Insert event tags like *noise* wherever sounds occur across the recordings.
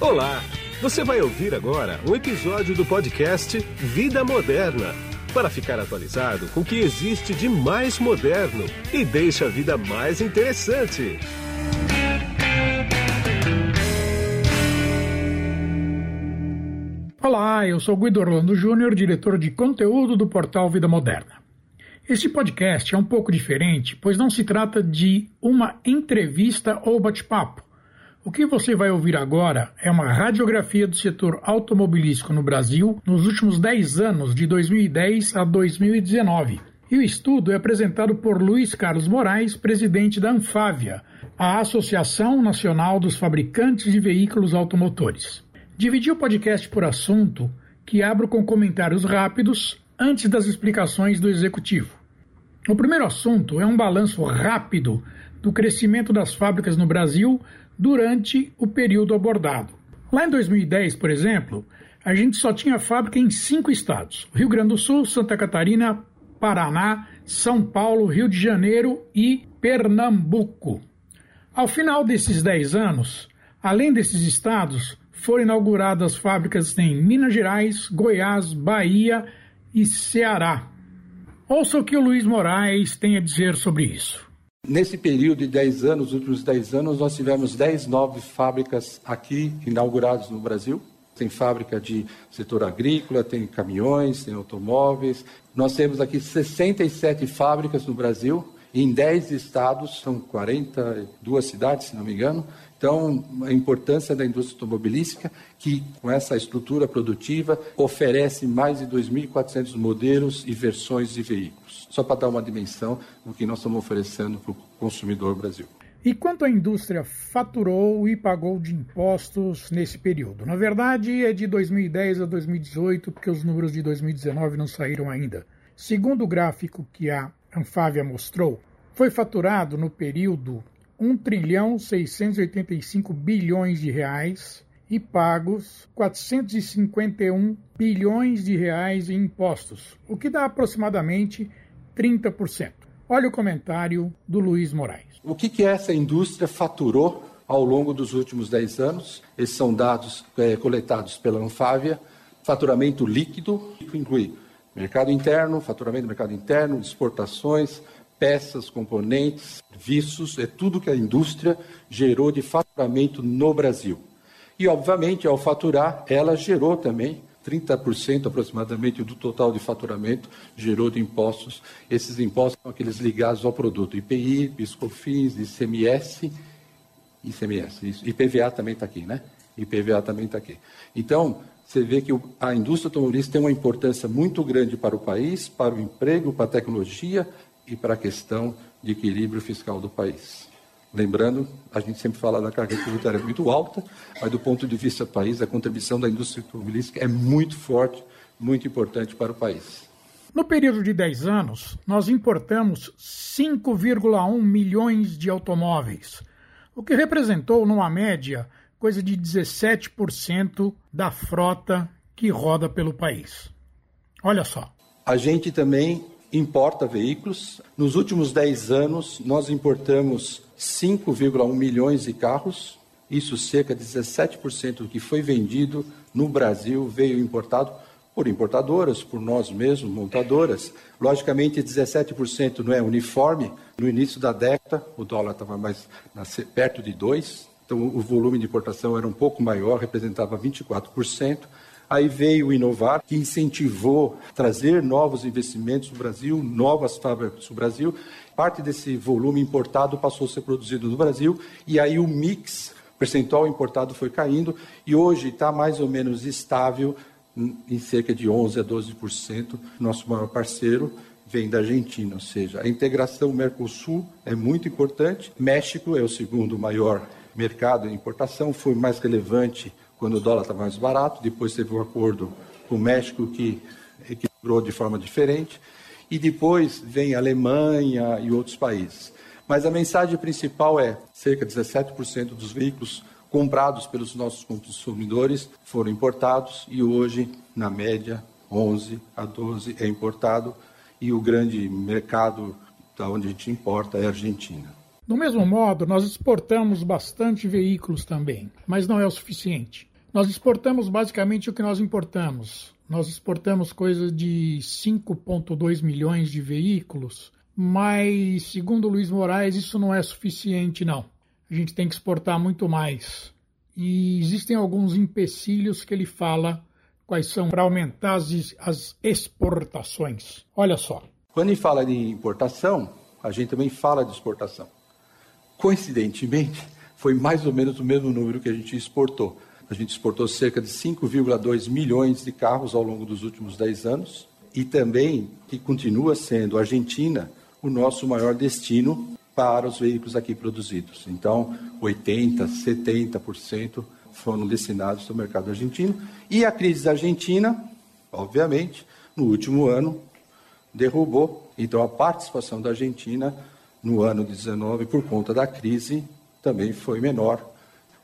Olá! Você vai ouvir agora um episódio do podcast Vida Moderna para ficar atualizado com o que existe de mais moderno e deixa a vida mais interessante. Olá, eu sou Guido Orlando Júnior, diretor de conteúdo do portal Vida Moderna. Este podcast é um pouco diferente, pois não se trata de uma entrevista ou bate-papo. O que você vai ouvir agora é uma radiografia do setor automobilístico no Brasil nos últimos 10 anos, de 2010 a 2019. E o estudo é apresentado por Luiz Carlos Moraes, presidente da Anfávia, a Associação Nacional dos Fabricantes de Veículos Automotores. Dividi o podcast por assunto, que abro com comentários rápidos antes das explicações do executivo. O primeiro assunto é um balanço rápido do crescimento das fábricas no Brasil durante o período abordado. Lá em 2010, por exemplo, a gente só tinha fábrica em cinco estados: Rio Grande do Sul, Santa Catarina, Paraná, São Paulo, Rio de Janeiro e Pernambuco. Ao final desses dez anos, além desses estados, foram inauguradas fábricas em Minas Gerais, Goiás, Bahia e Ceará. Ouça o que o Luiz Moraes tem a dizer sobre isso. Nesse período de 10 anos, os últimos 10 anos, nós tivemos 10 novas fábricas aqui inauguradas no Brasil. Tem fábrica de setor agrícola, tem caminhões, tem automóveis. Nós temos aqui 67 fábricas no Brasil, em 10 estados, são 42 cidades, se não me engano. Então, a importância da indústria automobilística, que com essa estrutura produtiva oferece mais de 2.400 modelos e versões de veículos. Só para dar uma dimensão do que nós estamos oferecendo para o consumidor Brasil. E quanto a indústria faturou e pagou de impostos nesse período? Na verdade, é de 2010 a 2018, porque os números de 2019 não saíram ainda. Segundo o gráfico que a Anfávia mostrou, foi faturado no período 1 trilhão 685 bilhões de reais e pagos 451 bilhões de reais em impostos, o que dá aproximadamente 30%. Olha o comentário do Luiz Moraes. O que, que essa indústria faturou ao longo dos últimos 10 anos? Esses são dados é, coletados pela Anfávia. Faturamento líquido inclui mercado interno, faturamento do mercado interno, exportações, peças, componentes, vistos, é tudo que a indústria gerou de faturamento no Brasil. E, obviamente, ao faturar, ela gerou também 30% aproximadamente do total de faturamento gerou de impostos. Esses impostos são aqueles ligados ao produto, IPI, PISCOFINS, ICMS, ICMS, isso. IPVA também está aqui, né? IPVA também está aqui. Então, você vê que a indústria automobilística tem uma importância muito grande para o país, para o emprego, para a tecnologia, e para a questão de equilíbrio fiscal do país. Lembrando, a gente sempre fala da carga tributária muito alta, mas do ponto de vista do país, a contribuição da indústria automobilística é muito forte, muito importante para o país. No período de 10 anos, nós importamos 5,1 milhões de automóveis, o que representou, numa média, coisa de 17% da frota que roda pelo país. Olha só. A gente também importa veículos. Nos últimos 10 anos, nós importamos 5,1 milhões de carros. Isso, cerca de 17% do que foi vendido no Brasil veio importado por importadoras, por nós mesmos, montadoras. Logicamente, 17% não é uniforme. No início da década, o dólar estava mais perto de 2%, então o volume de importação era um pouco maior, representava 24%. Aí veio o Inovar, que incentivou trazer novos investimentos no Brasil, novas fábricas no Brasil. Parte desse volume importado passou a ser produzido no Brasil e aí o mix percentual importado foi caindo e hoje está mais ou menos estável em cerca de 11 a 12%. Nosso maior parceiro vem da Argentina, ou seja, a integração Mercosul é muito importante. México é o segundo maior mercado de importação, foi mais relevante quando o dólar estava mais barato, depois teve um acordo com o México que equilibrou de forma diferente, e depois vem a Alemanha e outros países. Mas a mensagem principal é: cerca de 17% dos veículos comprados pelos nossos consumidores foram importados e hoje, na média, 11 a 12 é importado e o grande mercado da onde a gente importa é a Argentina. Do mesmo modo, nós exportamos bastante veículos também, mas não é o suficiente. Nós exportamos basicamente o que nós importamos. Nós exportamos coisa de 5,2 milhões de veículos, mas, segundo Luiz Moraes, isso não é suficiente, não. A gente tem que exportar muito mais. E existem alguns empecilhos que ele fala quais são para aumentar as, as exportações. Olha só. Quando ele fala de importação, a gente também fala de exportação. Coincidentemente, foi mais ou menos o mesmo número que a gente exportou. A gente exportou cerca de 5,2 milhões de carros ao longo dos últimos 10 anos e também que continua sendo a Argentina o nosso maior destino para os veículos aqui produzidos. Então, 80%, 70% foram destinados ao mercado argentino. E a crise da Argentina, obviamente, no último ano, derrubou. Então, a participação da Argentina no ano de 19, por conta da crise, também foi menor.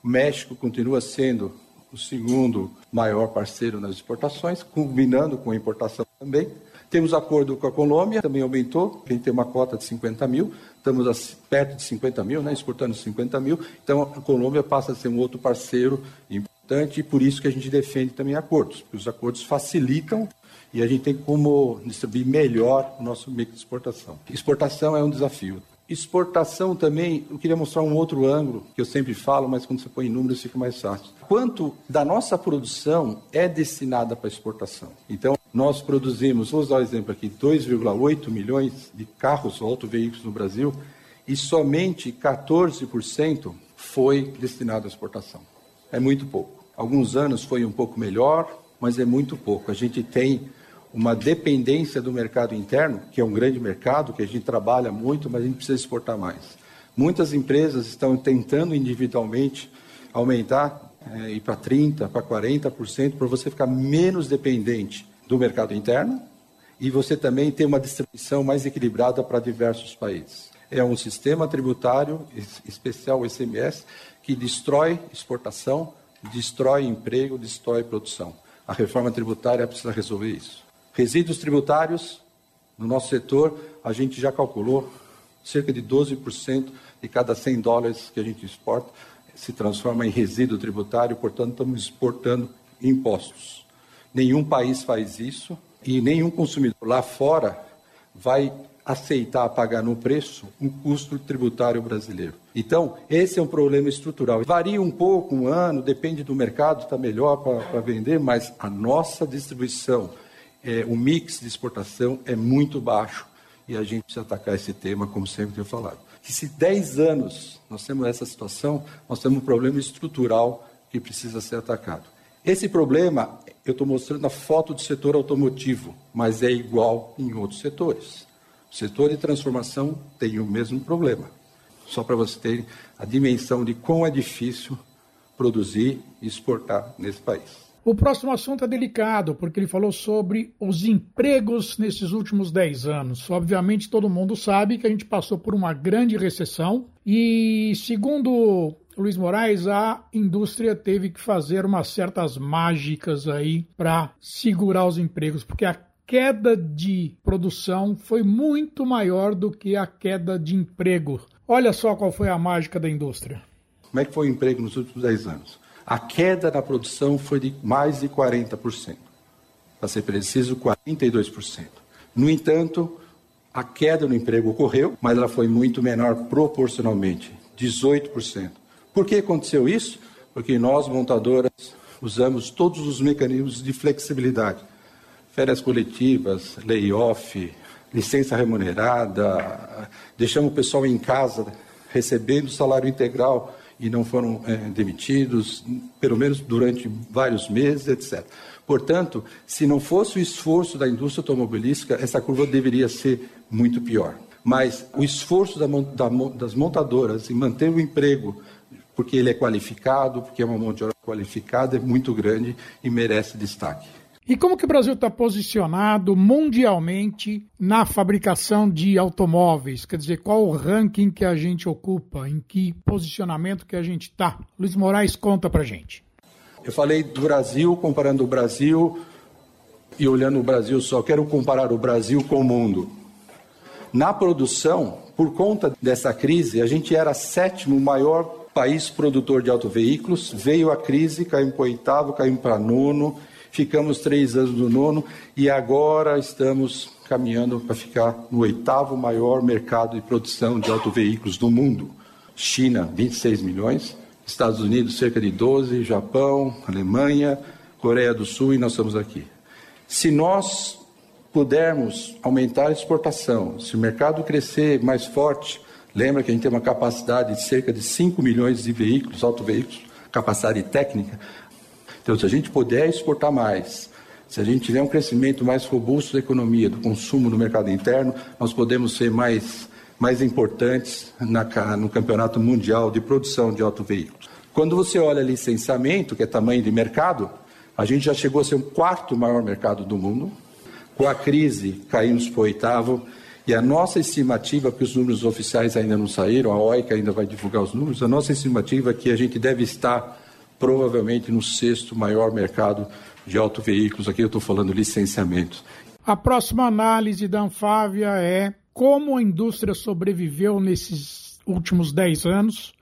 O México continua sendo o segundo maior parceiro nas exportações, combinando com a importação também. Temos acordo com a Colômbia, também aumentou, a gente tem uma cota de 50 mil, estamos perto de 50 mil, né, exportando 50 mil, então a Colômbia passa a ser um outro parceiro importante e por isso que a gente defende também acordos, porque os acordos facilitam e a gente tem como distribuir melhor o nosso mix de exportação. Exportação é um desafio. Exportação também, eu queria mostrar um outro ângulo, que eu sempre falo, mas quando você põe números fica mais fácil. Quanto da nossa produção é destinada para exportação? Então, nós produzimos, vou usar o um exemplo aqui, 2,8 milhões de carros ou autoveículos no Brasil e somente 14% foi destinado à exportação. É muito pouco. Alguns anos foi um pouco melhor, mas é muito pouco. A gente tem uma dependência do mercado interno, que é um grande mercado, que a gente trabalha muito, mas a gente precisa exportar mais. Muitas empresas estão tentando individualmente aumentar, é, ir para 30%, para 40%, para você ficar menos dependente do mercado interno e você também ter uma distribuição mais equilibrada para diversos países. É um sistema tributário especial, o ICMS, que destrói exportação, destrói emprego, destrói produção. A reforma tributária precisa resolver isso. Resíduos tributários, no nosso setor, a gente já calculou cerca de 12% de cada 100 dólares que a gente exporta se transforma em resíduo tributário, portanto, estamos exportando impostos. Nenhum país faz isso e nenhum consumidor lá fora vai aceitar pagar no preço um custo tributário brasileiro. Então, esse é um problema estrutural. Varia um pouco, um ano, depende do mercado, está melhor para vender, mas a nossa distribuição é, o mix de exportação é muito baixo e a gente precisa atacar esse tema, como sempre tenho falado. Que se 10 anos nós temos essa situação, nós temos um problema estrutural que precisa ser atacado. Esse problema, eu estou mostrando a foto do setor automotivo, mas é igual em outros setores. O setor de transformação tem o mesmo problema. Só para você ter a dimensão de quão é difícil produzir e exportar nesse país. O próximo assunto é delicado, porque ele falou sobre os empregos nesses últimos 10 anos. Obviamente, todo mundo sabe que a gente passou por uma grande recessão e, segundo Luiz Moraes, a indústria teve que fazer umas certas mágicas aí para segurar os empregos, porque a queda de produção foi muito maior do que a queda de emprego. Olha só qual foi a mágica da indústria. Como é que foi o emprego nos últimos 10 anos? A queda na produção foi de mais de 40%. Para ser preciso, 42%. No entanto, a queda no emprego ocorreu, mas ela foi muito menor proporcionalmente, 18%. Por que aconteceu isso? Porque nós, montadoras, usamos todos os mecanismos de flexibilidade. Férias coletivas, layoff, licença remunerada, deixamos o pessoal em casa recebendo salário integral e não foram é, demitidos, pelo menos durante vários meses, etc. Portanto, se não fosse o esforço da indústria automobilística, essa curva deveria ser muito pior. Mas o esforço da, da, das montadoras em manter o emprego, porque ele é qualificado, porque é uma mão de obra qualificada, é muito grande e merece destaque. E como que o Brasil está posicionado mundialmente na fabricação de automóveis? Quer dizer, qual o ranking que a gente ocupa? Em que posicionamento que a gente está? Luiz Moraes, conta pra gente. Eu falei do Brasil, comparando o Brasil e olhando o Brasil só. Quero comparar o Brasil com o mundo. Na produção, por conta dessa crise, a gente era sétimo maior país produtor de autoveículos, veio a crise, caímos para oitavo, caímos para nono, ficamos três anos no nono e agora estamos caminhando para ficar no oitavo maior mercado de produção de autoveículos do mundo. China, 26 milhões, Estados Unidos, cerca de 12, Japão, Alemanha, Coreia do Sul e nós estamos aqui. Se nós pudermos aumentar a exportação, se o mercado crescer mais forte, lembra que a gente tem uma capacidade de cerca de 5 milhões de veículos, autoveículos, capacidade técnica. Então, se a gente puder exportar mais, se a gente tiver um crescimento mais robusto da economia, do consumo no mercado interno, nós podemos ser mais, mais importantes na, no campeonato mundial de produção de autoveículos. Quando você olha licenciamento, que é tamanho de mercado, a gente já chegou a ser o quarto maior mercado do mundo. Com a crise, caímos para o oitavo. E a nossa estimativa, porque os números oficiais ainda não saíram, a OICA ainda vai divulgar os números, a nossa estimativa é que a gente deve estar provavelmente no sexto maior mercado de autoveículos. Aqui eu estou falando licenciamento. A próxima análise da Anfávia é como a indústria sobreviveu nesses últimos 10 anos,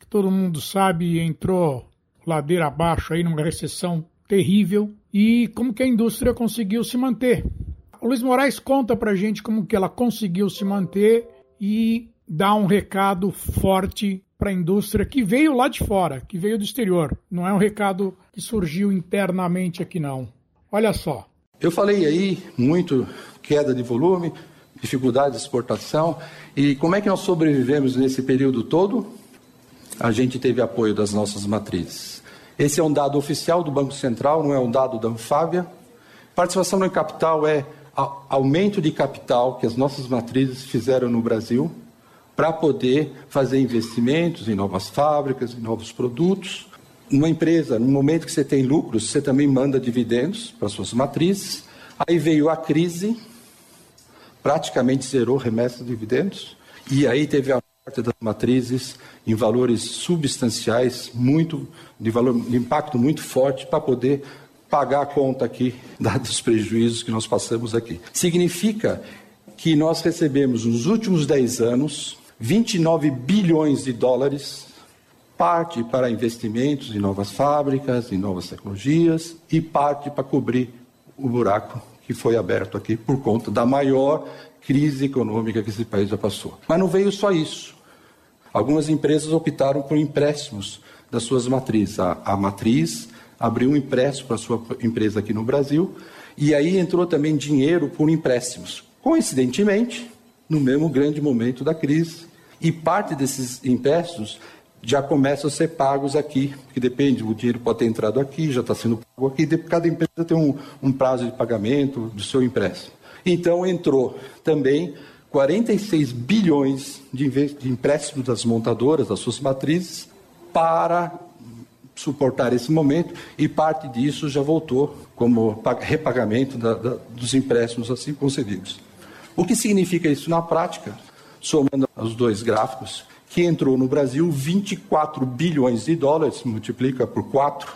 que todo mundo sabe entrou ladeira abaixo aí numa recessão terrível e como que a indústria conseguiu se manter. O Luiz Moraes conta pra gente como que ela conseguiu se manter e dá um recado forte para a indústria que veio lá de fora, que veio do exterior. Não é um recado que surgiu internamente aqui não. Olha só. Eu falei aí muito queda de volume, dificuldade de exportação e como é que nós sobrevivemos nesse período todo? A gente teve apoio das nossas matrizes. Esse é um dado oficial do Banco Central, não é um dado da Anfávia. Participação no capital é aumento de capital que as nossas matrizes fizeram no Brasil para poder fazer investimentos em novas fábricas, em novos produtos. Uma empresa, no momento que você tem lucros, você também manda dividendos para suas matrizes. Aí veio a crise, praticamente zerou remessa de dividendos. E aí teve a morte das matrizes em valores substanciais, muito de valor de impacto muito forte para poder pagar a conta aqui *laughs* dados os prejuízos que nós passamos aqui. Significa que nós recebemos nos últimos 10 anos 29 bilhões de dólares, parte para investimentos em novas fábricas, em novas tecnologias e parte para cobrir o buraco que foi aberto aqui por conta da maior crise econômica que esse país já passou. Mas não veio só isso. Algumas empresas optaram por empréstimos das suas matrizes. A, a matriz abriu um empréstimo para a sua empresa aqui no Brasil e aí entrou também dinheiro por empréstimos. Coincidentemente, no mesmo grande momento da crise, e parte desses empréstimos já começam a ser pagos aqui, porque depende, o dinheiro pode ter entrado aqui, já está sendo pago aqui, cada empresa tem um, um prazo de pagamento do seu empréstimo. Então entrou também 46 bilhões de, de empréstimos das montadoras, das suas matrizes, para suportar esse momento e parte disso já voltou como repagamento da, da, dos empréstimos assim concedidos. O que significa isso na prática? Somando os dois gráficos, que entrou no Brasil 24 bilhões de dólares, multiplica por 4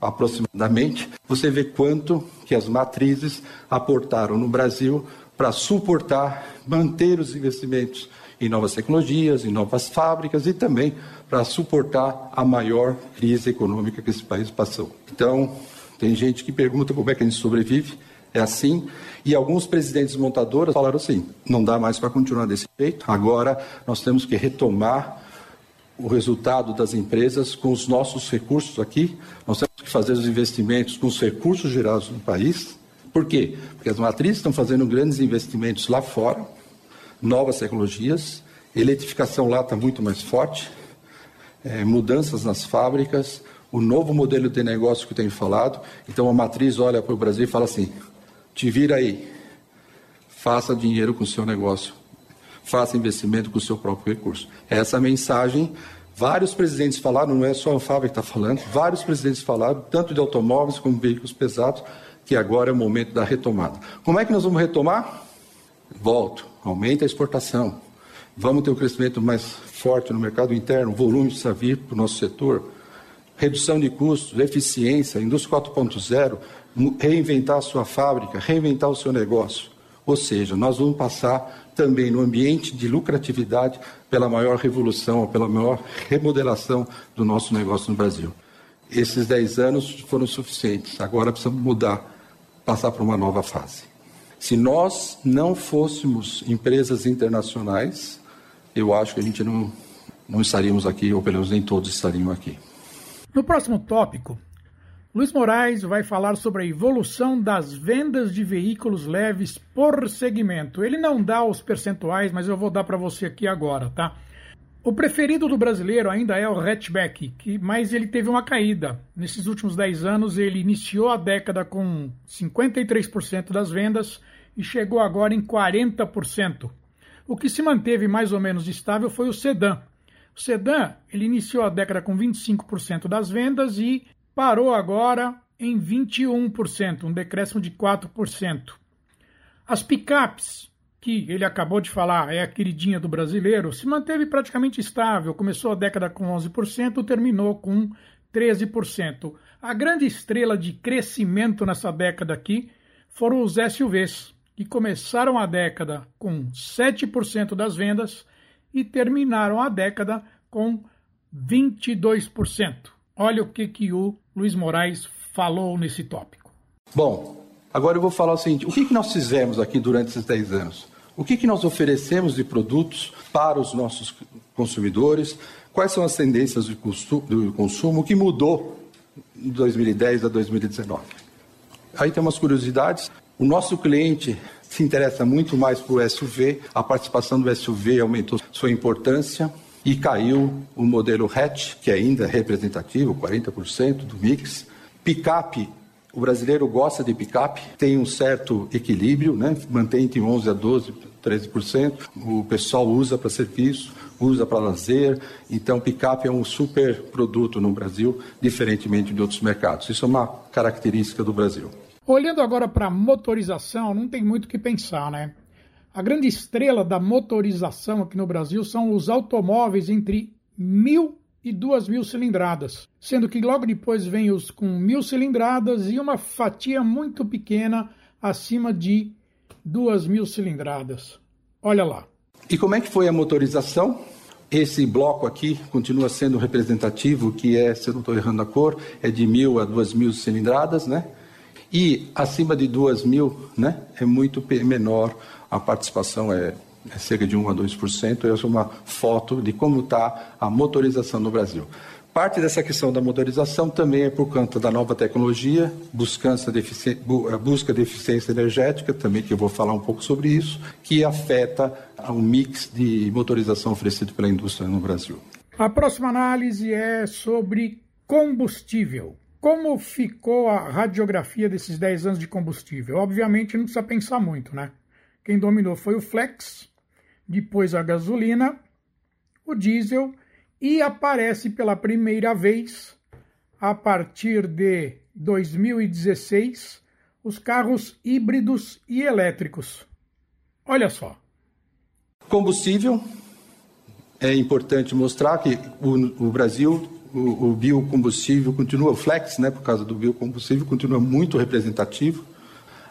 aproximadamente, você vê quanto que as matrizes aportaram no Brasil para suportar, manter os investimentos em novas tecnologias, em novas fábricas e também para suportar a maior crise econômica que esse país passou. Então, tem gente que pergunta como é que a gente sobrevive. É assim. E alguns presidentes montadoras falaram assim: não dá mais para continuar desse jeito. Agora nós temos que retomar o resultado das empresas com os nossos recursos aqui. Nós temos que fazer os investimentos com os recursos gerados no país por quê? Porque as matrizes estão fazendo grandes investimentos lá fora, novas tecnologias, eletrificação lá está muito mais forte, é, mudanças nas fábricas, o novo modelo de negócio que eu tenho falado. Então a matriz olha para o Brasil e fala assim: te vira aí, faça dinheiro com o seu negócio, faça investimento com o seu próprio recurso. Essa mensagem Vários presidentes falaram, não é só a fábrica que está falando, vários presidentes falaram, tanto de automóveis como veículos pesados, que agora é o momento da retomada. Como é que nós vamos retomar? Volto, aumenta a exportação. Vamos ter um crescimento mais forte no mercado interno, volume precisa vir para o nosso setor. Redução de custos, eficiência, indústria 4.0, reinventar a sua fábrica, reinventar o seu negócio. Ou seja, nós vamos passar também no ambiente de lucratividade pela maior revolução, pela maior remodelação do nosso negócio no Brasil. Esses 10 anos foram suficientes, agora precisamos mudar, passar para uma nova fase. Se nós não fôssemos empresas internacionais, eu acho que a gente não, não estaríamos aqui, ou pelo menos nem todos estariam aqui. No próximo tópico, Luiz Moraes vai falar sobre a evolução das vendas de veículos leves por segmento. Ele não dá os percentuais, mas eu vou dar para você aqui agora, tá? O preferido do brasileiro ainda é o hatchback, que, mas ele teve uma caída. Nesses últimos 10 anos, ele iniciou a década com 53% das vendas e chegou agora em 40%. O que se manteve mais ou menos estável foi o sedã. O sedã ele iniciou a década com 25% das vendas e parou agora em 21%, um decréscimo de 4%. As picapes, que ele acabou de falar, é a queridinha do brasileiro, se manteve praticamente estável. Começou a década com 11%, terminou com 13%. A grande estrela de crescimento nessa década aqui foram os SUVs, que começaram a década com 7% das vendas e terminaram a década com 22%. Olha o que, que o Luiz Moraes falou nesse tópico. Bom, agora eu vou falar o seguinte: o que, que nós fizemos aqui durante esses 10 anos? O que, que nós oferecemos de produtos para os nossos consumidores? Quais são as tendências do consumo? O que mudou de 2010 a 2019? Aí tem umas curiosidades. O nosso cliente se interessa muito mais por SUV, a participação do SUV aumentou sua importância e caiu o modelo hatch, que ainda é representativo, 40% do mix. Picape, o brasileiro gosta de picape, tem um certo equilíbrio, né? mantém entre 11% a 12%, 13%. O pessoal usa para serviço, usa para lazer. Então, picape é um super produto no Brasil, diferentemente de outros mercados. Isso é uma característica do Brasil. Olhando agora para motorização, não tem muito o que pensar, né? A grande estrela da motorização aqui no Brasil são os automóveis entre mil e duas mil cilindradas, sendo que logo depois vem os com mil cilindradas e uma fatia muito pequena acima de duas mil cilindradas. Olha lá. E como é que foi a motorização? Esse bloco aqui continua sendo representativo, que é, se eu não estou errando a cor, é de mil a duas mil cilindradas, né? E acima de duas mil, né, é muito menor a participação é, é cerca de 1 a 2%. Essa é uma foto de como está a motorização no Brasil. Parte dessa questão da motorização também é por conta da nova tecnologia, busca de eficiência energética, também que eu vou falar um pouco sobre isso, que afeta o mix de motorização oferecido pela indústria no Brasil. A próxima análise é sobre combustível. Como ficou a radiografia desses 10 anos de combustível? Obviamente não precisa pensar muito, né? Quem dominou foi o flex, depois a gasolina, o diesel e aparece pela primeira vez a partir de 2016 os carros híbridos e elétricos. Olha só. Combustível. É importante mostrar que o, o Brasil, o, o biocombustível continua, o flex, né, por causa do biocombustível, continua muito representativo.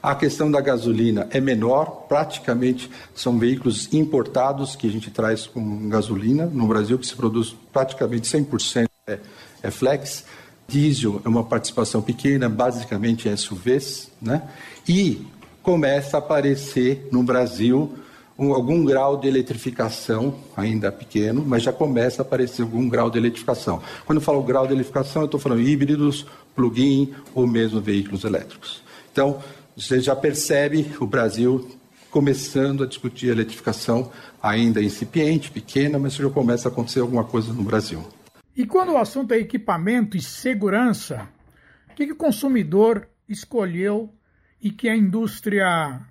A questão da gasolina é menor, praticamente são veículos importados que a gente traz com gasolina. No Brasil, que se produz praticamente 100% é, é flex. Diesel é uma participação pequena, basicamente é SUVs, né? E começa a aparecer no Brasil um, algum grau de eletrificação, ainda pequeno, mas já começa a aparecer algum grau de eletrificação. Quando eu falo grau de eletrificação, eu estou falando híbridos, plug-in ou mesmo veículos elétricos. Então, você já percebe o Brasil começando a discutir a eletrificação, ainda incipiente, pequena, mas já começa a acontecer alguma coisa no Brasil. E quando o assunto é equipamento e segurança, o que, que o consumidor escolheu e que a indústria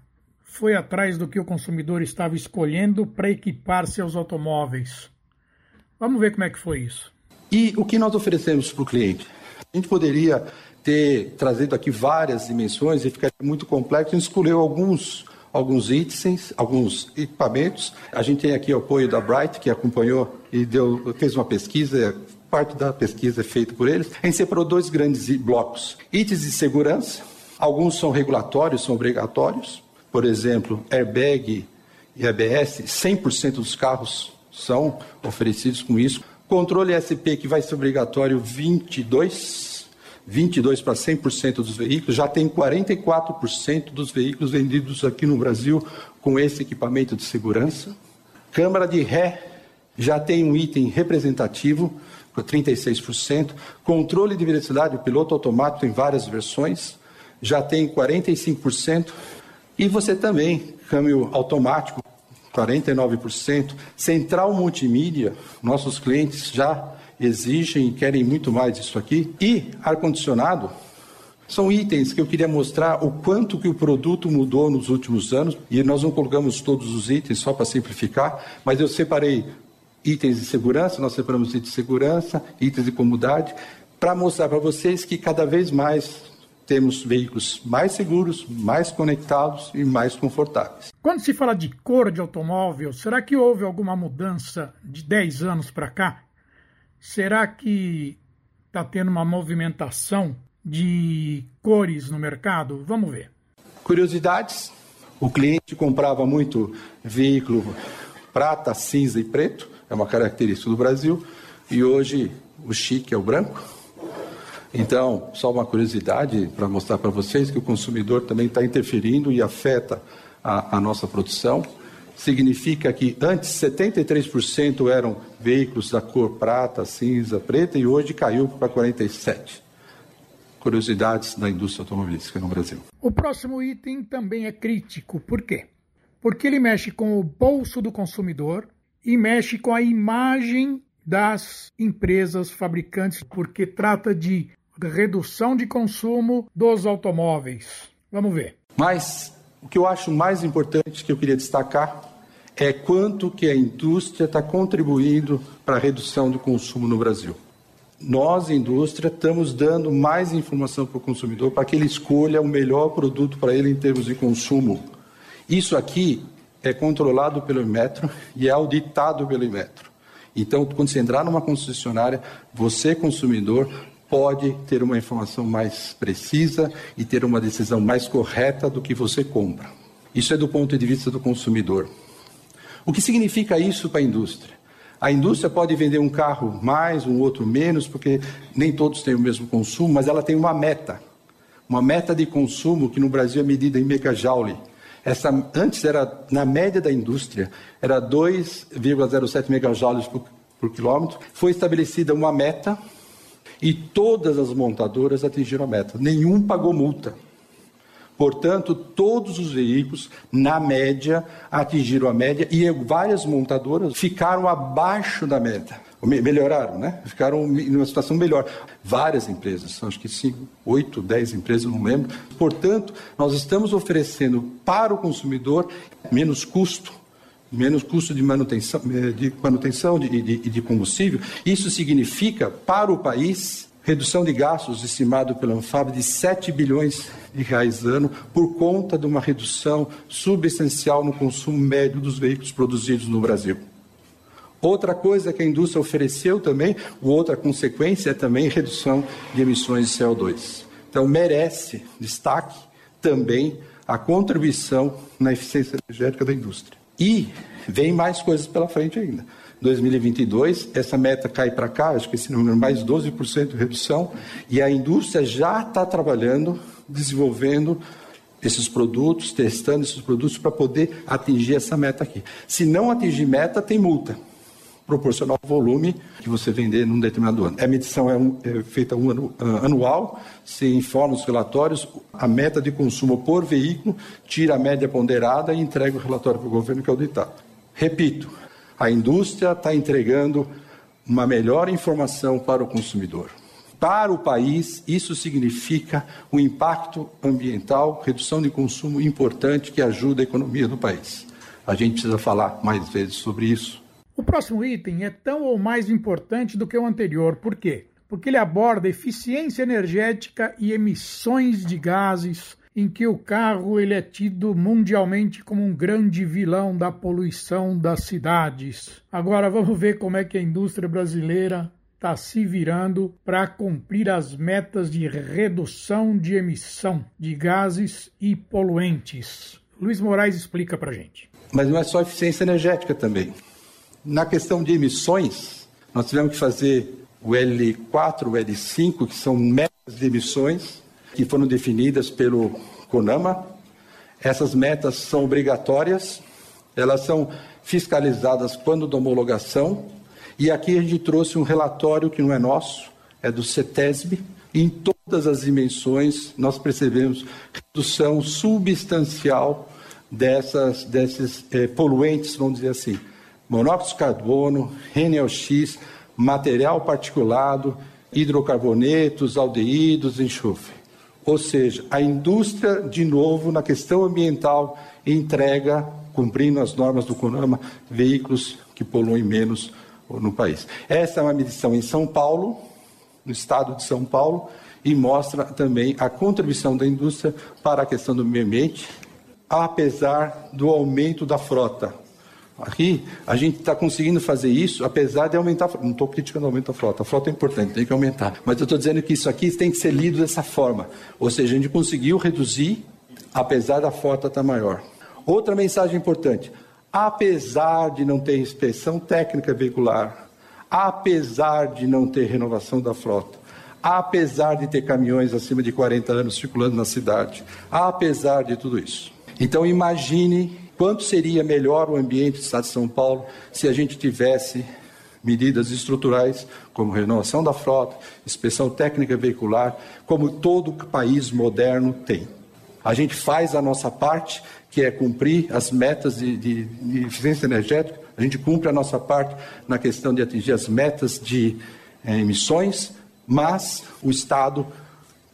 foi atrás do que o consumidor estava escolhendo para equipar seus automóveis? Vamos ver como é que foi isso. E o que nós oferecemos para o cliente? A gente poderia ter trazido aqui várias dimensões e ficaria muito complexo. A gente escolheu alguns alguns itens, alguns equipamentos. A gente tem aqui o apoio da Bright, que acompanhou e deu, fez uma pesquisa, parte da pesquisa é feita por eles. A gente separou dois grandes blocos. Itens de segurança, alguns são regulatórios, são obrigatórios. por exemplo, airbag e ABS, 100% dos carros são oferecidos com isso. Controle SP que vai ser obrigatório 22, 22 para 100% dos veículos, já tem 44% dos veículos vendidos aqui no Brasil com esse equipamento de segurança. Câmara de ré já tem um item representativo, com 36%. Controle de velocidade, piloto automático tem várias versões, já tem 45%. E você também, câmbio automático, 49%. Central multimídia, nossos clientes já exigem e querem muito mais isso aqui. E ar-condicionado, são itens que eu queria mostrar o quanto que o produto mudou nos últimos anos. E nós não colocamos todos os itens só para simplificar, mas eu separei itens de segurança, nós separamos itens de segurança, itens de comodidade, para mostrar para vocês que cada vez mais temos veículos mais seguros, mais conectados e mais confortáveis. Quando se fala de cor de automóvel, será que houve alguma mudança de 10 anos para cá? Será que está tendo uma movimentação de cores no mercado? Vamos ver. Curiosidades: o cliente comprava muito veículo prata, cinza e preto, é uma característica do Brasil, e hoje o chique é o branco então, só uma curiosidade para mostrar para vocês que o consumidor também está interferindo e afeta a, a nossa produção. Significa que antes 73% eram veículos da cor prata, cinza, preta e hoje caiu para 47%. Curiosidades da indústria automobilística no Brasil. O próximo item também é crítico. Por quê? Porque ele mexe com o bolso do consumidor e mexe com a imagem das empresas fabricantes, porque trata de redução de consumo dos automóveis. Vamos ver. Mas o que eu acho mais importante que eu queria destacar é quanto que a indústria está contribuindo para a redução do consumo no Brasil. Nós, indústria, estamos dando mais informação para o consumidor para que ele escolha o melhor produto para ele em termos de consumo. Isso aqui é controlado pelo Inmetro e é auditado pelo Inmetro. Então, quando você entrar numa concessionária, você, consumidor, pode ter uma informação mais precisa e ter uma decisão mais correta do que você compra. Isso é do ponto de vista do consumidor. O que significa isso para a indústria? A indústria pode vender um carro mais, um outro menos, porque nem todos têm o mesmo consumo, mas ela tem uma meta. Uma meta de consumo que no Brasil é medida em megajoule. Essa, antes era, na média da indústria, era 2,07 megajoules por, por quilômetro. Foi estabelecida uma meta e todas as montadoras atingiram a meta. Nenhum pagou multa. Portanto, todos os veículos, na média, atingiram a média e várias montadoras ficaram abaixo da meta. Melhoraram, né? Ficaram em uma situação melhor. Várias empresas, acho que cinco, oito, dez empresas, não lembro. Portanto, nós estamos oferecendo para o consumidor menos custo, menos custo de manutenção, eh, de, manutenção de, de, de combustível. Isso significa, para o país, redução de gastos estimado pela Anfab de 7 bilhões de reais ano por conta de uma redução substancial no consumo médio dos veículos produzidos no Brasil. Outra coisa que a indústria ofereceu também, outra consequência é também redução de emissões de CO2. Então merece destaque também a contribuição na eficiência energética da indústria. E vem mais coisas pela frente ainda. 2022, essa meta cai para cá, acho que esse número mais 12% de redução, e a indústria já está trabalhando, desenvolvendo esses produtos, testando esses produtos para poder atingir essa meta aqui. Se não atingir meta, tem multa proporcional ao volume que você vender num determinado ano. A medição é, um, é feita um ano, uh, anual, se informa os relatórios, a meta de consumo por veículo, tira a média ponderada e entrega o relatório para o governo que é auditado. Repito, a indústria está entregando uma melhor informação para o consumidor. Para o país, isso significa um impacto ambiental, redução de consumo importante que ajuda a economia do país. A gente precisa falar mais vezes sobre isso o próximo item é tão ou mais importante do que o anterior. Por quê? Porque ele aborda eficiência energética e emissões de gases, em que o carro ele é tido mundialmente como um grande vilão da poluição das cidades. Agora vamos ver como é que a indústria brasileira está se virando para cumprir as metas de redução de emissão de gases e poluentes. Luiz Moraes explica para gente. Mas não é só eficiência energética também. Na questão de emissões, nós tivemos que fazer o L4, o L5, que são metas de emissões que foram definidas pelo CONAMA. Essas metas são obrigatórias, elas são fiscalizadas quando da homologação. E aqui a gente trouxe um relatório que não é nosso, é do CETESB. Em todas as dimensões, nós percebemos redução substancial dessas, desses eh, poluentes, vamos dizer assim, monóxido de carbono, NOx, material particulado, hidrocarbonetos, aldeídos, enxofre. Ou seja, a indústria, de novo, na questão ambiental, entrega, cumprindo as normas do CONAMA, veículos que poluem menos no país. Essa é uma medição em São Paulo, no estado de São Paulo, e mostra também a contribuição da indústria para a questão do meio ambiente, apesar do aumento da frota. Aqui, a gente está conseguindo fazer isso, apesar de aumentar. Não estou criticando o aumento da frota, a frota é importante, tem que aumentar. Mas eu estou dizendo que isso aqui tem que ser lido dessa forma. Ou seja, a gente conseguiu reduzir, apesar da frota estar tá maior. Outra mensagem importante: apesar de não ter inspeção técnica veicular, apesar de não ter renovação da frota, apesar de ter caminhões acima de 40 anos circulando na cidade, apesar de tudo isso. Então, imagine Quanto seria melhor o ambiente do Estado de São Paulo se a gente tivesse medidas estruturais, como renovação da frota, inspeção técnica veicular, como todo país moderno tem. A gente faz a nossa parte, que é cumprir as metas de, de, de eficiência energética, a gente cumpre a nossa parte na questão de atingir as metas de é, emissões, mas o Estado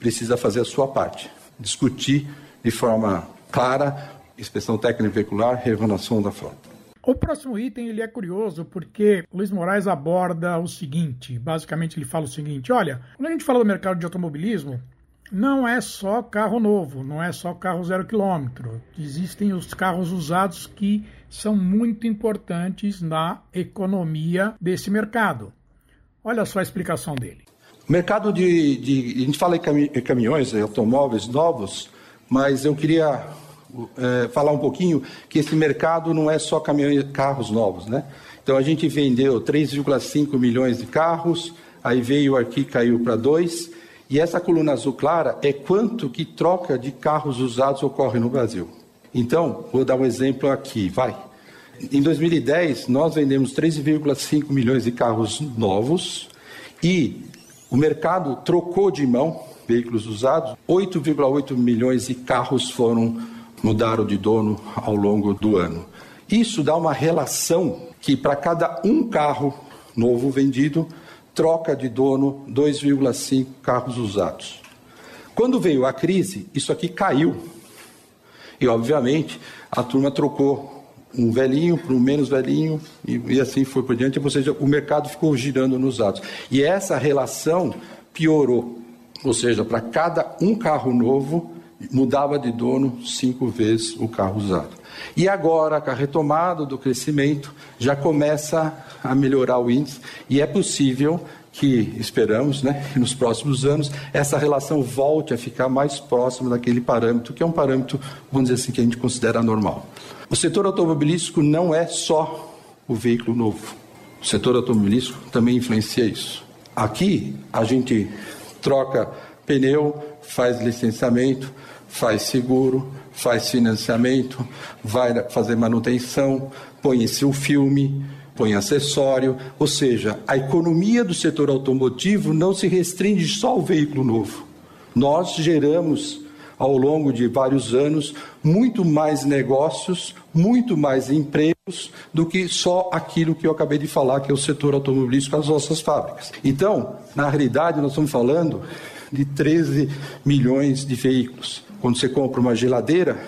precisa fazer a sua parte, discutir de forma clara inspeção técnica veicular, renovação da frota. O próximo item ele é curioso porque Luiz Moraes aborda o seguinte, basicamente ele fala o seguinte, olha, quando a gente fala do mercado de automobilismo, não é só carro novo, não é só carro zero quilômetro. Existem os carros usados que são muito importantes na economia desse mercado. Olha só a explicação dele. O mercado de, de a gente fala em caminhões, automóveis novos, mas eu queria é, falar um pouquinho que esse mercado não é só caminhões, carros novos, né? Então a gente vendeu 3,5 milhões de carros, aí veio aqui caiu para 2, e essa coluna azul clara é quanto que troca de carros usados ocorre no Brasil. Então, vou dar um exemplo aqui, vai. Em 2010, nós vendemos 3,5 milhões de carros novos e o mercado trocou de mão veículos usados, 8,8 milhões de carros foram mudaram de dono ao longo do ano. Isso dá uma relação que para cada um carro novo vendido, troca de dono 2,5 carros usados. Quando veio a crise, isso aqui caiu. E, obviamente, a turma trocou um velhinho para um menos velhinho e, e, assim foi por diante. Ou seja, o mercado ficou girando nos usados. E essa relação piorou. Ou seja, para cada um carro novo, mudava de dono cinco vezes o carro usado. E agora, com a retomada do crescimento, já começa a melhorar o índice e é possível que, esperamos, né, que nos próximos anos, essa relação volte a ficar mais próxima daquele parâmetro, que é um parâmetro, vamos dizer assim, que a gente considera normal. O setor automobilístico não é só o veículo novo. O setor automobilístico também influencia isso. Aqui, a gente troca pneu, faz licenciamento, faz seguro, faz financiamento, vai fazer manutenção, põe-se o filme, põe acessório, ou seja, a economia do setor automotivo não se restringe só ao veículo novo. Nós geramos ao longo de vários anos muito mais negócios, muito mais empregos do que só aquilo que eu acabei de falar, que é o setor automobilístico, as nossas fábricas. Então, na realidade, nós estamos falando de 13 milhões de veículos. Quando você compra uma geladeira,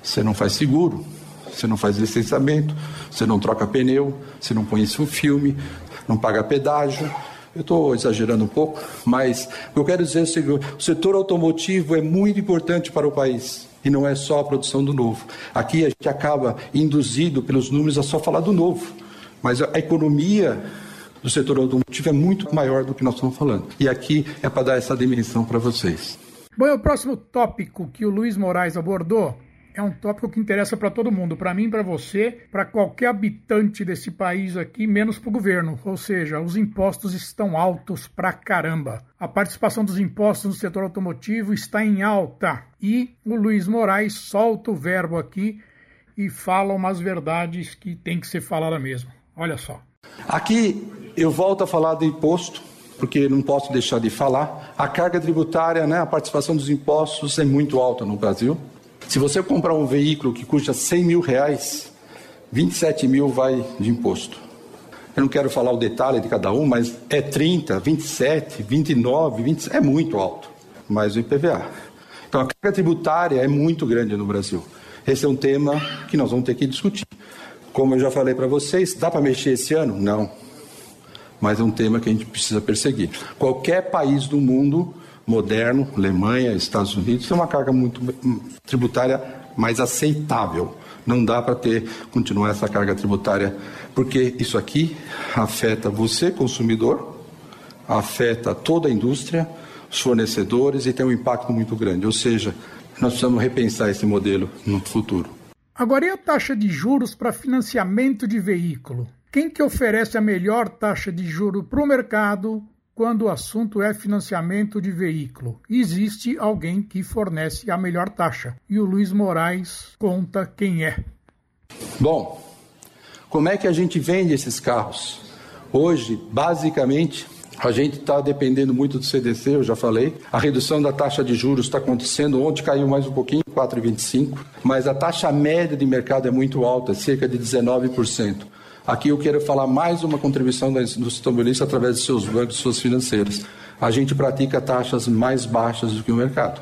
você não faz seguro, você não faz licenciamento, você não troca pneu, você não põe isso filme, não paga pedágio. Eu estou exagerando um pouco, mas eu quero dizer é o seguinte: o setor automotivo é muito importante para o país. E não é só a produção do novo. Aqui a gente acaba induzido pelos números a só falar do novo. Mas a economia do setor automotivo é muito maior do que nós estamos falando. E aqui é para dar essa dimensão para vocês. Bom, o próximo tópico que o Luiz Moraes abordou é um tópico que interessa para todo mundo, para mim, para você, para qualquer habitante desse país aqui, menos para o governo. Ou seja, os impostos estão altos pra caramba. A participação dos impostos no setor automotivo está em alta. E o Luiz Moraes solta o verbo aqui e fala umas verdades que tem que ser falada mesmo. Olha só. Aqui eu volto a falar do imposto, porque não posso deixar de falar. A carga tributária, né, a participação dos impostos é muito alta no Brasil. Se você comprar um veículo que custa 100 mil reais, 27 mil vai de imposto. Eu não quero falar o detalhe de cada um, mas é 30, 27, 29, 20, é muito alto, mais o IPVA. Então a carga tributária é muito grande no Brasil. Esse é um tema que nós vamos ter que discutir. Como eu já falei para vocês, dá para mexer esse ano? Não. Mas é um tema que a gente precisa perseguir. Qualquer país do mundo moderno, Alemanha, Estados Unidos, tem uma carga muito hum, tributária mais aceitável. Não dá para ter continuar essa carga tributária, porque isso aqui afeta você, consumidor, afeta toda a indústria, os fornecedores e tem um impacto muito grande. Ou seja, nós precisamos repensar esse modelo no futuro. Agora, e a taxa de juros para financiamento de veículo? Quem que oferece a melhor taxa de juro para o mercado quando o assunto é financiamento de veículo. Existe alguém que fornece a melhor taxa. E o Luiz Moraes conta quem é. Bom, como é que a gente vende esses carros? Hoje, basicamente, a gente está dependendo muito do CDC, eu já falei. A redução da taxa de juros está acontecendo. Ontem caiu mais um pouquinho, 4,25. Mas a taxa média de mercado é muito alta, cerca de 19%. Aqui eu quero falar mais uma contribuição do automobilista através de seus bancos, suas financeiras. A gente pratica taxas mais baixas do que o mercado.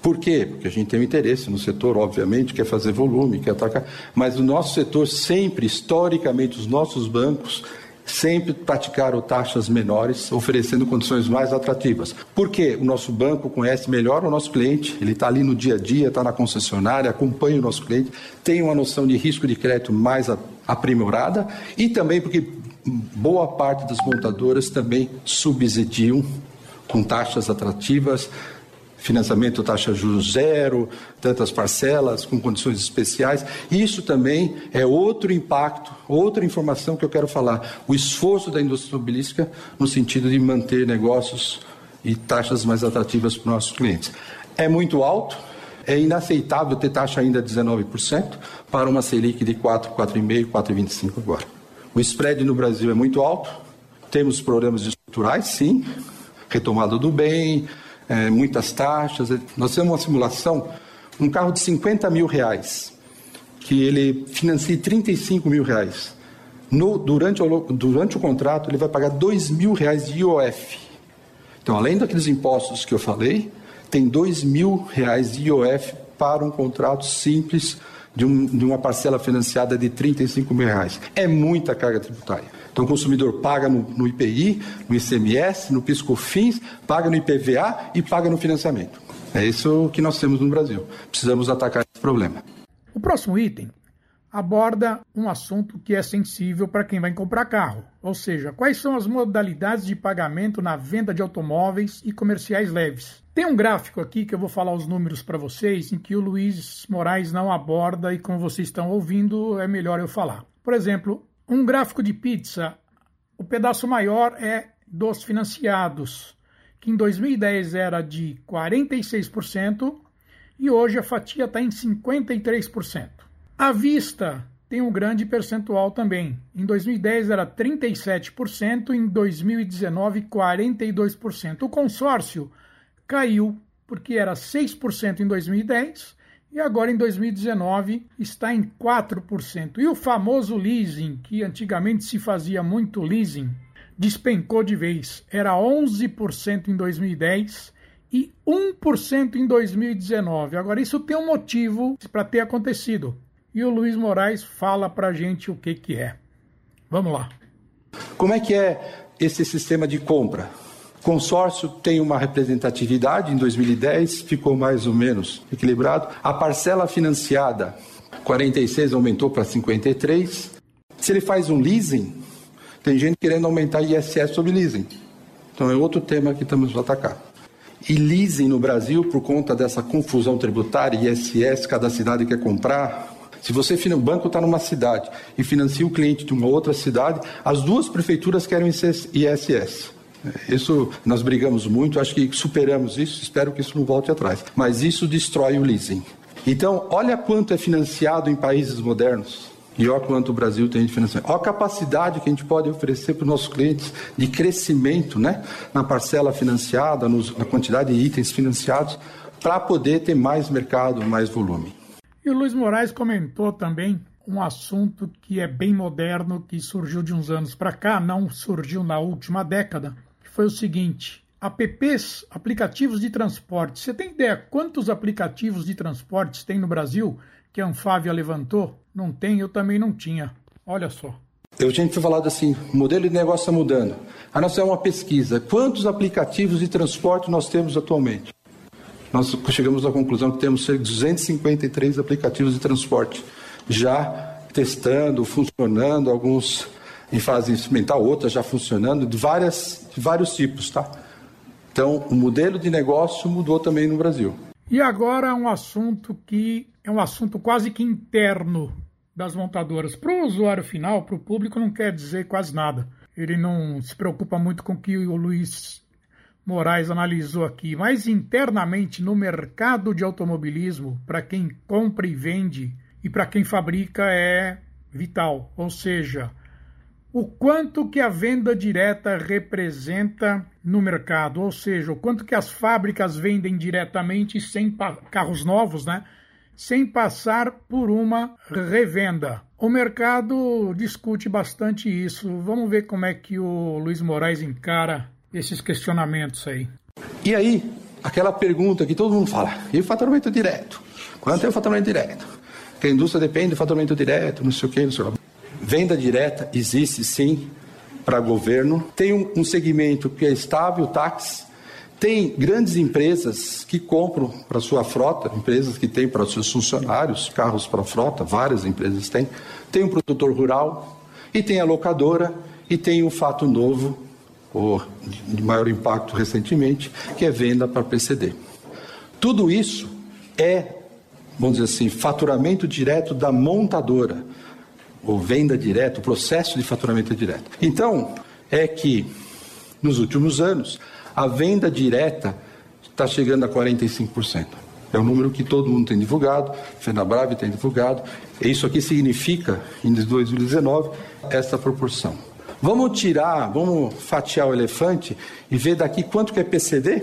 Por quê? Porque a gente tem um interesse no setor, obviamente, quer fazer volume, quer atacar. Mas o nosso setor sempre, historicamente, os nossos bancos sempre praticaram taxas menores, oferecendo condições mais atrativas. Por quê? O nosso banco conhece melhor o nosso cliente, ele está ali no dia a dia, está na concessionária, acompanha o nosso cliente, tem uma noção de risco de crédito mais aprimorada e também porque boa parte das montadoras também subsidiam com taxas atrativas, financiamento taxa juros zero, tantas parcelas com condições especiais. Isso também é outro impacto, outra informação que eu quero falar. O esforço da indústria automobilística no sentido de manter negócios e taxas mais atrativas para os nossos clientes. É muito alto, é inaceitável ter taxa ainda de 19% para uma Selic de 4, 4,5, 4,25 agora. O spread no Brasil é muito alto, temos problemas estruturais, sim, retomada do bem, é, muitas taxas. Nós temos uma simulação, um carro de 50 mil reais, que ele financia 35 mil reais. No, durante, o, durante o contrato, ele vai pagar 2 mil reais de IOF. Então, além daqueles impostos que eu falei, tem 2 mil reais de IOF para um contrato simples de, um, de, uma parcela financiada de 35 mil reais. É muita carga tributária. Então o consumidor paga no, no IPI, no ICMS, no PiscoFins, paga no IPVA e paga no financiamento. É isso que nós temos no Brasil. Precisamos atacar esse problema. O próximo item aborda um assunto que é sensível para quem vai comprar carro, ou seja, quais são as modalidades de pagamento na venda de automóveis e comerciais leves. Tem um gráfico aqui que eu vou falar os números para vocês, em que o Luiz Moraes não aborda e como vocês estão ouvindo, é melhor eu falar. Por exemplo, um gráfico de pizza, o pedaço maior é dos financiados, que em 2010 era de 46% e hoje a fatia está em 53%. À vista tem um grande percentual também. Em 2010 era 37%, em 2019 42%. O consórcio caiu porque era 6% em 2010 e agora em 2019 está em 4%. E o famoso leasing, que antigamente se fazia muito leasing, despencou de vez. Era 11% em 2010 e 1% em 2019. Agora isso tem um motivo para ter acontecido. E o Luiz Moraes fala para a gente o que, que é. Vamos lá. Como é que é esse sistema de compra? Consórcio tem uma representatividade, em 2010 ficou mais ou menos equilibrado. A parcela financiada, 46 aumentou para 53. Se ele faz um leasing, tem gente querendo aumentar ISS sobre leasing. Então é outro tema que estamos a atacar. e leasing no Brasil por conta dessa confusão tributária, ISS, cada cidade quer comprar. Se você o banco está numa cidade e financia o cliente de uma outra cidade, as duas prefeituras querem ISS. Isso nós brigamos muito, acho que superamos isso, espero que isso não volte atrás. Mas isso destrói o leasing. Então, olha quanto é financiado em países modernos. E olha quanto o Brasil tem de financiamento. Olha a capacidade que a gente pode oferecer para os nossos clientes de crescimento né, na parcela financiada, nos, na quantidade de itens financiados, para poder ter mais mercado, mais volume. E o Luiz Moraes comentou também um assunto que é bem moderno, que surgiu de uns anos para cá, não surgiu na última década, foi o seguinte: apps, aplicativos de transporte. Você tem ideia quantos aplicativos de transportes tem no Brasil que a Anfávia levantou? Não tem, eu também não tinha. Olha só. Eu tinha falado assim, modelo de negócio está mudando. A nossa é uma pesquisa. Quantos aplicativos de transporte nós temos atualmente? Nós chegamos à conclusão que temos 253 aplicativos de transporte já testando, funcionando, alguns em fase experimental, outras já funcionando, de, várias, de vários tipos, tá? Então, o modelo de negócio mudou também no Brasil. E agora um assunto que é um assunto quase que interno das montadoras. Para o usuário final, para o público, não quer dizer quase nada. Ele não se preocupa muito com o que o Luiz Moraes analisou aqui, mas internamente no mercado de automobilismo, para quem compra e vende e para quem fabrica é vital. Ou seja, o quanto que a venda direta representa no mercado, ou seja, o quanto que as fábricas vendem diretamente sem carros novos, né? sem passar por uma revenda. O mercado discute bastante isso. Vamos ver como é que o Luiz Moraes encara esses questionamentos aí. E aí, aquela pergunta que todo mundo fala: e o faturamento direto? Quanto é o faturamento direto? Que a indústria depende do faturamento direto, não sei o que, não sei o que. Venda direta existe sim para governo. Tem um, um segmento que é estável, táxi, tem grandes empresas que compram para sua frota, empresas que têm para seus funcionários carros para frota, várias empresas têm. Tem um produtor rural, e tem a locadora, e tem um fato novo, ou de maior impacto recentemente, que é venda para PCD. Tudo isso é, vamos dizer assim, faturamento direto da montadora, ou venda direta, o processo de faturamento direto. Então, é que nos últimos anos, a venda direta está chegando a 45%. É um número que todo mundo tem divulgado, FenaBrave tem divulgado. Isso aqui significa, em 2019, essa proporção. Vamos tirar, vamos fatiar o elefante e ver daqui quanto que é PCD?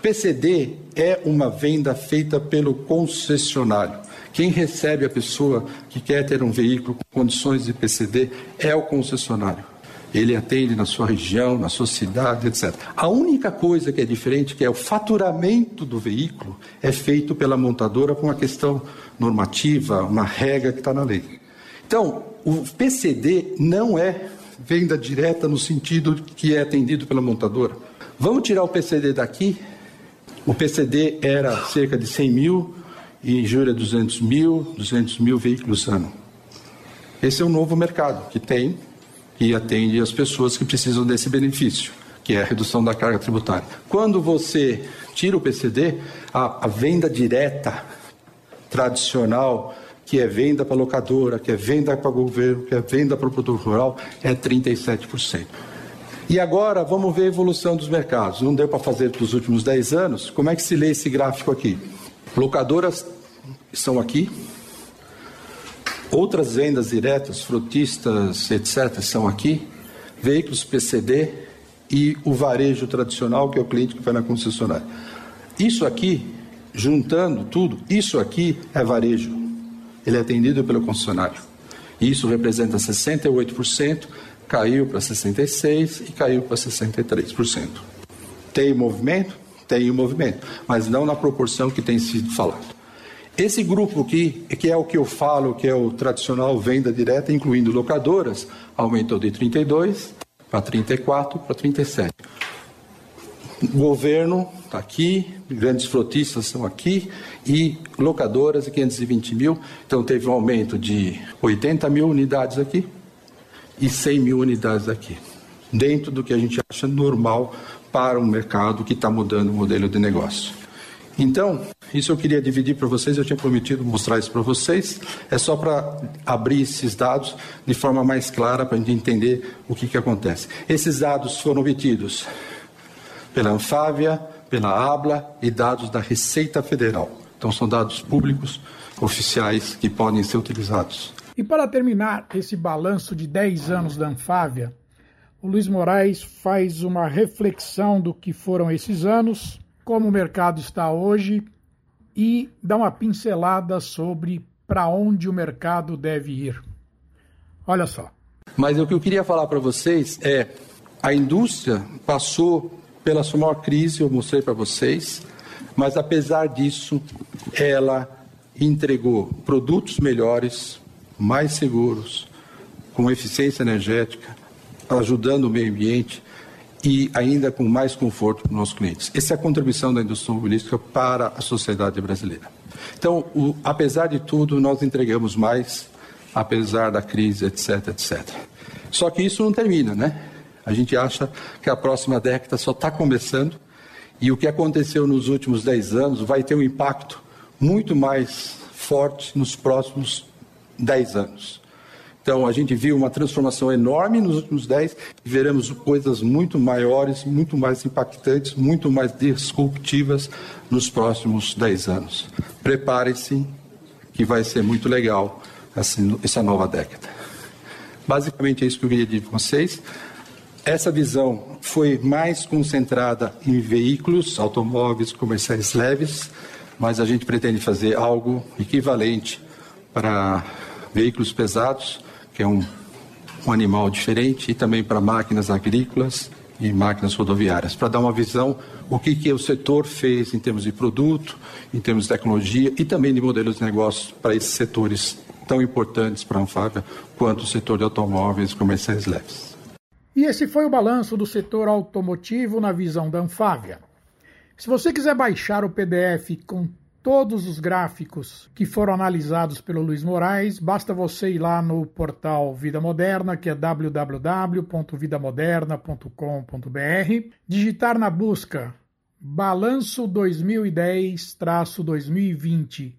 PCD é uma venda feita pelo concessionário. Quem recebe a pessoa que quer ter um veículo com condições de PCD é o concessionário ele atende na sua região, na sua cidade, etc. A única coisa que é diferente, que é o faturamento do veículo, é feito pela montadora por uma questão normativa, uma regra que está na lei. Então, o PCD não é venda direta no sentido que é atendido pela montadora. Vamos tirar o PCD daqui. O PCD era cerca de 100 mil e é 200 mil, 200 mil veículos ano. Esse é um novo mercado que tem e atende as pessoas que precisam desse benefício, que é a redução da carga tributária. Quando você tira o PCD, a, a venda direta, tradicional, que é venda para locadora, que é venda para governo, que é venda para o produtor rural, é 37%. E agora vamos ver a evolução dos mercados. Não deu para fazer para os últimos 10 anos. Como é que se lê esse gráfico aqui? Locadoras estão aqui, Outras vendas diretas, frutistas, etc., são aqui, veículos PCD e o varejo tradicional, que é o cliente que vai na concessionária. Isso aqui, juntando tudo, isso aqui é varejo. Ele é atendido pelo concessionário. Isso representa 68%, caiu para 66% e caiu para 63%. Tem movimento? Tem movimento, mas não na proporção que tem sido falado. Esse grupo aqui, que é o que eu falo, que é o tradicional venda direta, incluindo locadoras, aumentou de 32 para 34 para 37. O governo está aqui, grandes frotistas estão aqui e locadoras 520 mil. Então teve um aumento de 80 mil unidades aqui e 100 mil unidades aqui, dentro do que a gente acha normal para um mercado que está mudando o modelo de negócio. Então, isso eu queria dividir para vocês, eu tinha prometido mostrar isso para vocês. É só para abrir esses dados de forma mais clara para a gente entender o que, que acontece. Esses dados foram obtidos pela Anfávia, pela ABLA e dados da Receita Federal. Então, são dados públicos, oficiais, que podem ser utilizados. E para terminar esse balanço de 10 anos da Anfávia, o Luiz Moraes faz uma reflexão do que foram esses anos, como o mercado está hoje e dá uma pincelada sobre para onde o mercado deve ir. Olha só. Mas o que eu queria falar para vocês é a indústria passou pela sua maior crise, eu mostrei para vocês, mas apesar disso, ela entregou produtos melhores, mais seguros, com eficiência energética, ajudando o meio ambiente e ainda com mais conforto para os nossos clientes. Essa é a contribuição da indústria automobilística para a sociedade brasileira. Então, o, apesar de tudo, nós entregamos mais, apesar da crise, etc, etc. Só que isso não termina, né? A gente acha que a próxima década só está começando e o que aconteceu nos últimos 10 anos vai ter um impacto muito mais forte nos próximos 10 anos. Então, a gente viu uma transformação enorme nos últimos 10 e veremos coisas muito maiores, muito mais impactantes, muito mais disruptivas nos próximos 10 anos. Prepare-se, que vai ser muito legal essa nova década. Basicamente, é isso que eu queria dizer para vocês. Essa visão foi mais concentrada em veículos, automóveis, comerciais leves, mas a gente pretende fazer algo equivalente para veículos pesados, que é um, um animal diferente, e também para máquinas agrícolas e máquinas rodoviárias, para dar uma visão o que, que o setor fez em termos de produto, em termos de tecnologia e também de modelos de negócio para esses setores tão importantes para a Anfávia quanto o setor de automóveis comerciais leves. E esse foi o balanço do setor automotivo na visão da Anfávia. Se você quiser baixar o PDF com todos os gráficos que foram analisados pelo Luiz Moraes, basta você ir lá no portal Vida Moderna, que é www.vidamoderna.com.br, digitar na busca Balanço 2010-2020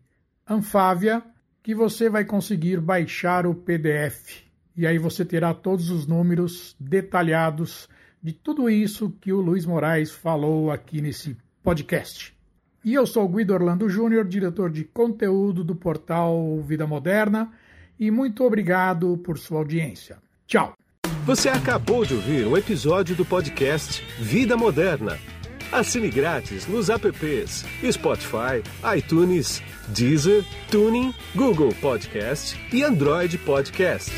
Anfávia, que você vai conseguir baixar o PDF e aí você terá todos os números detalhados de tudo isso que o Luiz Moraes falou aqui nesse podcast. E eu sou Guido Orlando Júnior, diretor de conteúdo do portal Vida Moderna, e muito obrigado por sua audiência. Tchau. Você acabou de ouvir um episódio do podcast Vida Moderna. Assine grátis nos apps Spotify, iTunes, Deezer, Tuning, Google Podcast e Android Podcast.